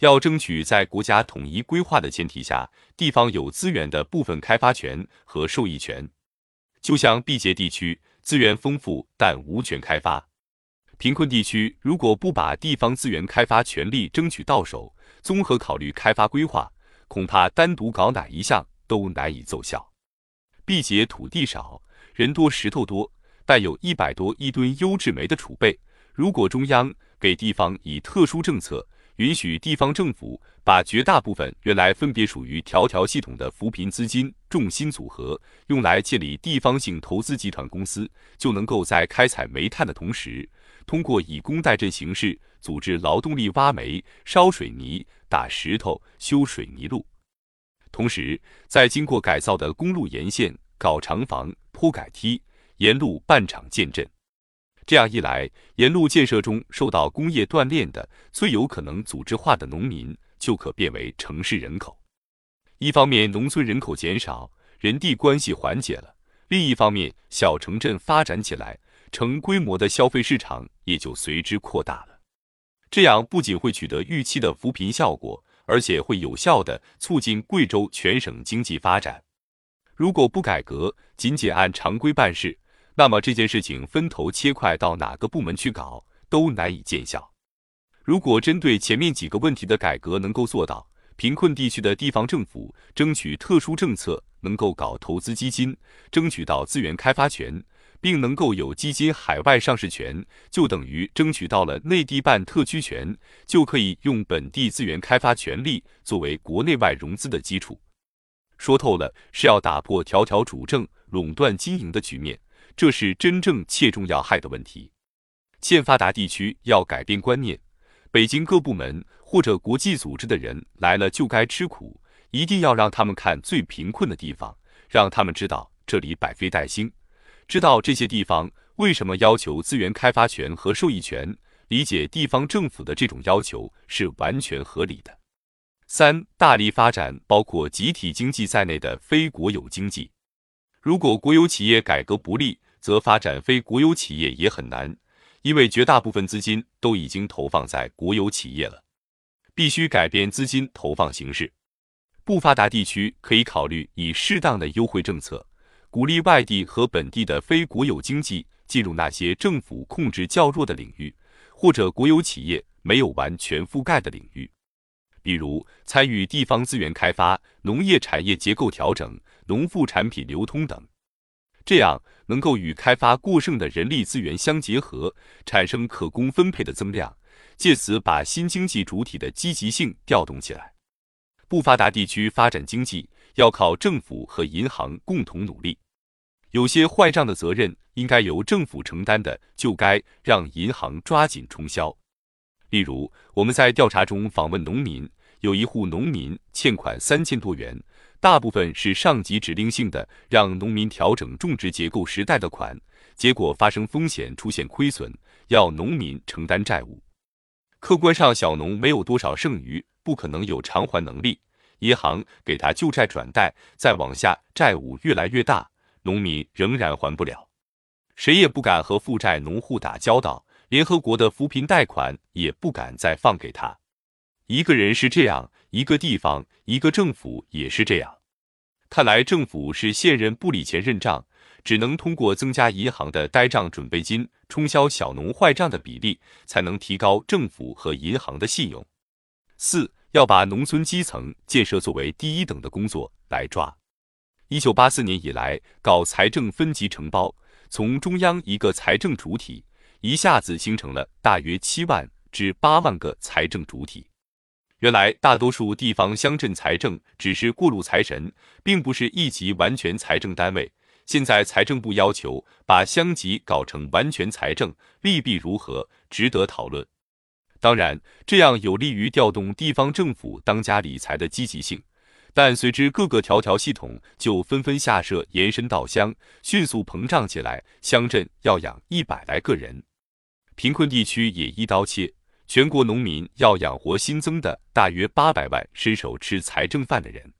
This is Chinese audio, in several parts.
要争取在国家统一规划的前提下，地方有资源的部分开发权和受益权。就像毕节地区资源丰富但无权开发，贫困地区如果不把地方资源开发权利争取到手，综合考虑开发规划，恐怕单独搞哪一项都难以奏效。毕节土地少，人多石头多，但有一百多亿吨优质煤的储备。如果中央给地方以特殊政策，允许地方政府把绝大部分原来分别属于条条系统的扶贫资金重新组合，用来建立地方性投资集团公司，就能够在开采煤炭的同时，通过以工代赈形式组织劳动力挖煤、烧水泥、打石头、修水泥路，同时在经过改造的公路沿线搞厂房、铺改梯，沿路办厂建镇。这样一来，沿路建设中受到工业锻炼的、最有可能组织化的农民，就可变为城市人口。一方面，农村人口减少，人地关系缓解了；另一方面，小城镇发展起来，成规模的消费市场也就随之扩大了。这样不仅会取得预期的扶贫效果，而且会有效的促进贵州全省经济发展。如果不改革，仅仅按常规办事，那么这件事情分头切块到哪个部门去搞都难以见效。如果针对前面几个问题的改革能够做到，贫困地区的地方政府争取特殊政策，能够搞投资基金，争取到资源开发权，并能够有基金海外上市权，就等于争取到了内地办特区权，就可以用本地资源开发权利作为国内外融资的基础。说透了，是要打破条条主政、垄断经营的局面。这是真正切中要害的问题。欠发达地区要改变观念，北京各部门或者国际组织的人来了就该吃苦，一定要让他们看最贫困的地方，让他们知道这里百废待兴，知道这些地方为什么要求资源开发权和受益权，理解地方政府的这种要求是完全合理的。三、大力发展包括集体经济在内的非国有经济。如果国有企业改革不力，则发展非国有企业也很难，因为绝大部分资金都已经投放在国有企业了。必须改变资金投放形式。不发达地区可以考虑以适当的优惠政策，鼓励外地和本地的非国有经济进入那些政府控制较弱的领域，或者国有企业没有完全覆盖的领域，比如参与地方资源开发、农业产业结构调整。农副产品流通等，这样能够与开发过剩的人力资源相结合，产生可供分配的增量，借此把新经济主体的积极性调动起来。不发达地区发展经济要靠政府和银行共同努力，有些坏账的责任应该由政府承担的，就该让银行抓紧冲销。例如，我们在调查中访问农民，有一户农民欠款三千多元。大部分是上级指令性的，让农民调整种植结构时贷的款，结果发生风险，出现亏损，要农民承担债务。客观上，小农没有多少剩余，不可能有偿还能力，银行给他旧债转贷，再往下，债务越来越大，农民仍然还不了，谁也不敢和负债农户打交道，联合国的扶贫贷款也不敢再放给他。一个人是这样。一个地方，一个政府也是这样。看来政府是现任不理钱认账，只能通过增加银行的呆账准备金，冲销小农坏账的比例，才能提高政府和银行的信用。四要把农村基层建设作为第一等的工作来抓。一九八四年以来，搞财政分级承包，从中央一个财政主体，一下子形成了大约七万至八万个财政主体。原来大多数地方乡镇财政只是过路财神，并不是一级完全财政单位。现在财政部要求把乡级搞成完全财政，利弊如何，值得讨论。当然，这样有利于调动地方政府当家理财的积极性，但随之各个条条系统就纷纷下设，延伸到乡，迅速膨胀起来。乡镇要养一百来个人，贫困地区也一刀切。全国农民要养活新增的大约八百万伸手吃财政饭的人，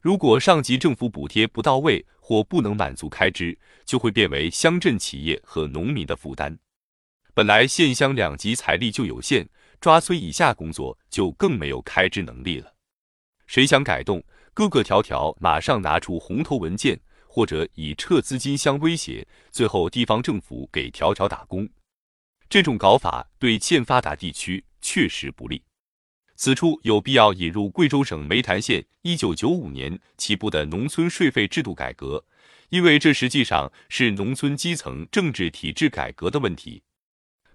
如果上级政府补贴不到位或不能满足开支，就会变为乡镇企业和农民的负担。本来县乡两级财力就有限，抓村以下工作就更没有开支能力了。谁想改动，各个条条马上拿出红头文件，或者以撤资金相威胁，最后地方政府给条条打工。这种搞法对欠发达地区确实不利。此处有必要引入贵州省湄潭县一九九五年起步的农村税费制度改革，因为这实际上是农村基层政治体制改革的问题。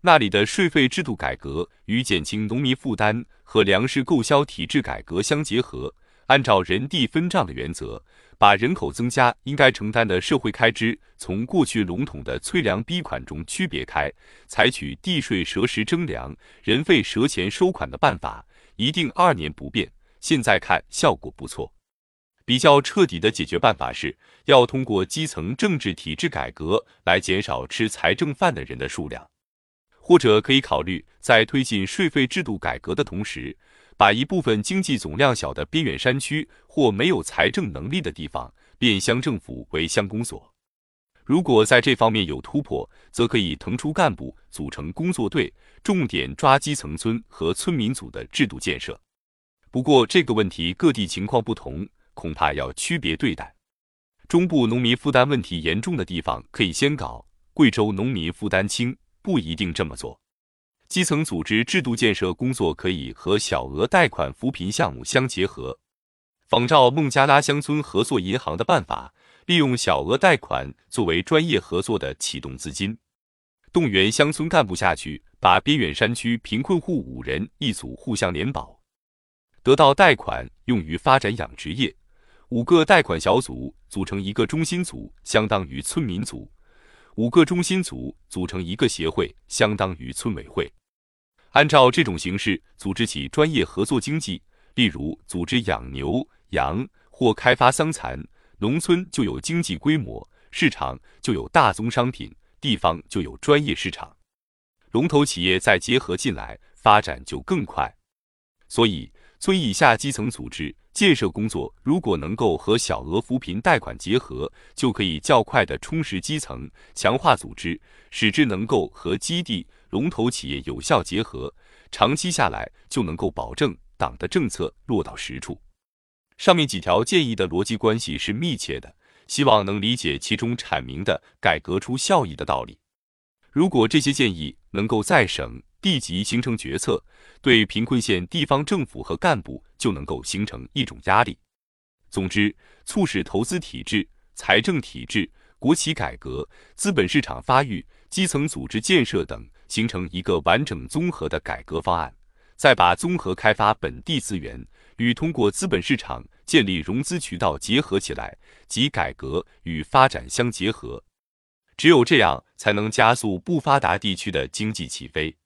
那里的税费制度改革与减轻农民负担和粮食购销体制改革相结合，按照人地分账的原则，把人口增加应该承担的社会开支从过去笼统的催粮逼款中区别开，采取地税折实征粮、人费折钱收款的办法。一定二年不变，现在看效果不错。比较彻底的解决办法是要通过基层政治体制改革来减少吃财政饭的人的数量，或者可以考虑在推进税费制度改革的同时，把一部分经济总量小的边远山区或没有财政能力的地方变乡政府为乡公所。如果在这方面有突破，则可以腾出干部，组成工作队，重点抓基层村和村民组的制度建设。不过，这个问题各地情况不同，恐怕要区别对待。中部农民负担问题严重的地方可以先搞，贵州农民负担轻，不一定这么做。基层组织制度建设工作可以和小额贷款扶贫项目相结合，仿照孟加拉乡村合作银行的办法。利用小额贷款作为专业合作的启动资金，动员乡村干部下去，把边远山区贫困户五人一组互相联保，得到贷款用于发展养殖业。五个贷款小组组成一个中心组，相当于村民组；五个中心组组成一个协会，相当于村委会。按照这种形式组织起专业合作经济，例如组织养牛羊或开发桑蚕。农村就有经济规模，市场就有大宗商品，地方就有专业市场，龙头企业再结合进来，发展就更快。所以，村以下基层组织建设工作如果能够和小额扶贫贷款结合，就可以较快的充实基层，强化组织，使之能够和基地龙头企业有效结合，长期下来就能够保证党的政策落到实处。上面几条建议的逻辑关系是密切的，希望能理解其中阐明的改革出效益的道理。如果这些建议能够在省地级形成决策，对贫困县地方政府和干部就能够形成一种压力。总之，促使投资体制、财政体制、国企改革、资本市场发育、基层组织建设等，形成一个完整综合的改革方案，再把综合开发本地资源。与通过资本市场建立融资渠道结合起来，即改革与发展相结合，只有这样才能加速不发达地区的经济起飞。